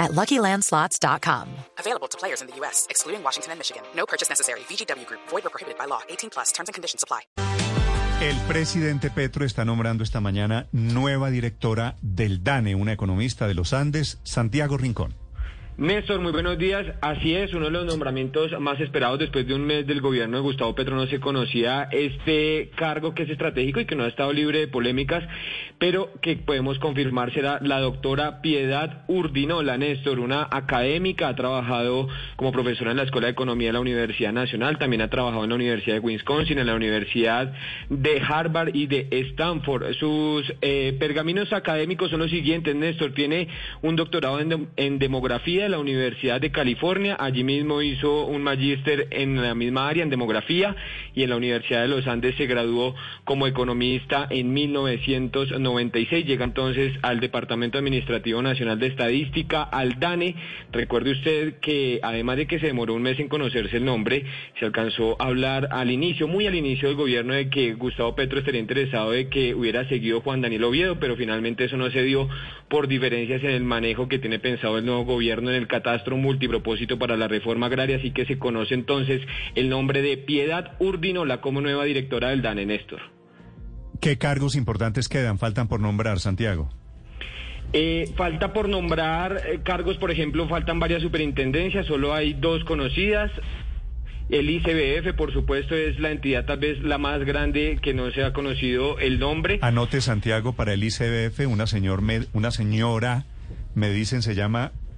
at LuckyLandSlots.com. Available to players in the U.S., excluding Washington and Michigan. No purchase necessary. VGW Group. Void or prohibited by law. 18 plus. Terms and conditions apply. El presidente Petro está nombrando esta mañana nueva directora del DANE, una economista de los Andes, Santiago Rincón. Néstor, muy buenos días. Así es, uno de los nombramientos más esperados después de un mes del gobierno de Gustavo Petro no se conocía este cargo que es estratégico y que no ha estado libre de polémicas, pero que podemos confirmar será la doctora Piedad Urdinola, Néstor, una académica, ha trabajado como profesora en la Escuela de Economía de la Universidad Nacional, también ha trabajado en la Universidad de Wisconsin, en la Universidad de Harvard y de Stanford. Sus eh, pergaminos académicos son los siguientes, Néstor, tiene un doctorado en, en demografía la Universidad de California. Allí mismo hizo un magíster en la misma área, en demografía, y en la Universidad de los Andes se graduó como economista en 1996. Llega entonces al Departamento Administrativo Nacional de Estadística, al DANE. Recuerde usted que además de que se demoró un mes en conocerse el nombre, se alcanzó a hablar al inicio, muy al inicio del gobierno, de que Gustavo Petro estaría interesado de que hubiera seguido Juan Daniel Oviedo, pero finalmente eso no se dio por diferencias en el manejo que tiene pensado el nuevo gobierno en el catastro multipropósito para la reforma agraria, así que se conoce entonces el nombre de Piedad Urdinola como nueva directora del DANE, Néstor. ¿Qué cargos importantes quedan? Faltan por nombrar, Santiago. Eh, falta por nombrar eh, cargos, por ejemplo, faltan varias superintendencias, solo hay dos conocidas. El ICBF, por supuesto, es la entidad tal vez la más grande que no se ha conocido el nombre. Anote, Santiago, para el ICBF, una, señor, una señora, me dicen, se llama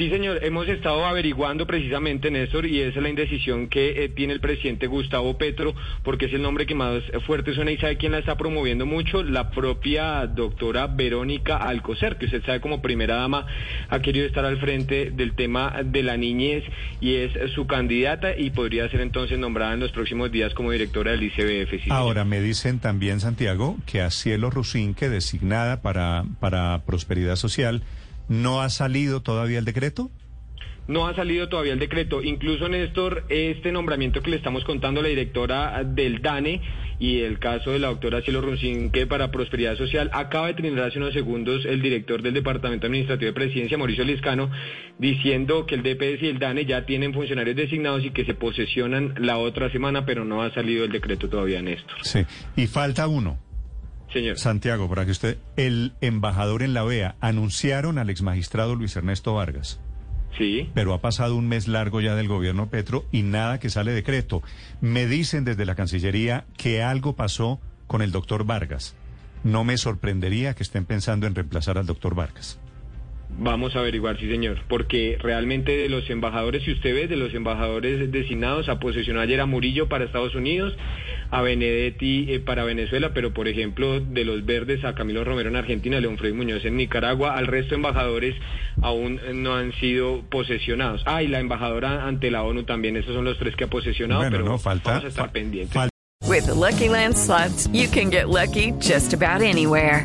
Sí, señor, hemos estado averiguando precisamente, Néstor, y esa es la indecisión que eh, tiene el presidente Gustavo Petro, porque es el nombre que más fuerte suena y sabe quién la está promoviendo mucho, la propia doctora Verónica Alcocer, que usted sabe como primera dama ha querido estar al frente del tema de la niñez y es su candidata y podría ser entonces nombrada en los próximos días como directora del ICBF. Ahora, me dicen también, Santiago, que a Cielo Rusín, que designada para, para Prosperidad Social, ¿No ha salido todavía el decreto? No ha salido todavía el decreto. Incluso, Néstor, este nombramiento que le estamos contando a la directora del DANE y el caso de la doctora Cielo Runcín, que para Prosperidad Social acaba de tener hace unos segundos el director del Departamento Administrativo de Presidencia, Mauricio Liscano, diciendo que el DPS y el DANE ya tienen funcionarios designados y que se posesionan la otra semana, pero no ha salido el decreto todavía, Néstor. Sí, y falta uno. Señor. Santiago, para que usted, el embajador en la OEA, anunciaron al exmagistrado Luis Ernesto Vargas. Sí. Pero ha pasado un mes largo ya del gobierno Petro y nada que sale decreto. Me dicen desde la Cancillería que algo pasó con el doctor Vargas. No me sorprendería que estén pensando en reemplazar al doctor Vargas. Vamos a averiguar, sí señor, porque realmente de los embajadores, si usted ve, de los embajadores designados, a posesionó ayer a Murillo para Estados Unidos, a Benedetti eh, para Venezuela, pero por ejemplo de los verdes a Camilo Romero en Argentina, a León Freddy Muñoz en Nicaragua, al resto de embajadores aún no han sido posesionados. Ah, y la embajadora ante la ONU también, esos son los tres que ha posesionado, pero no, falta, vamos a estar pendientes. With the Lucky Land slots, you can get lucky just about anywhere.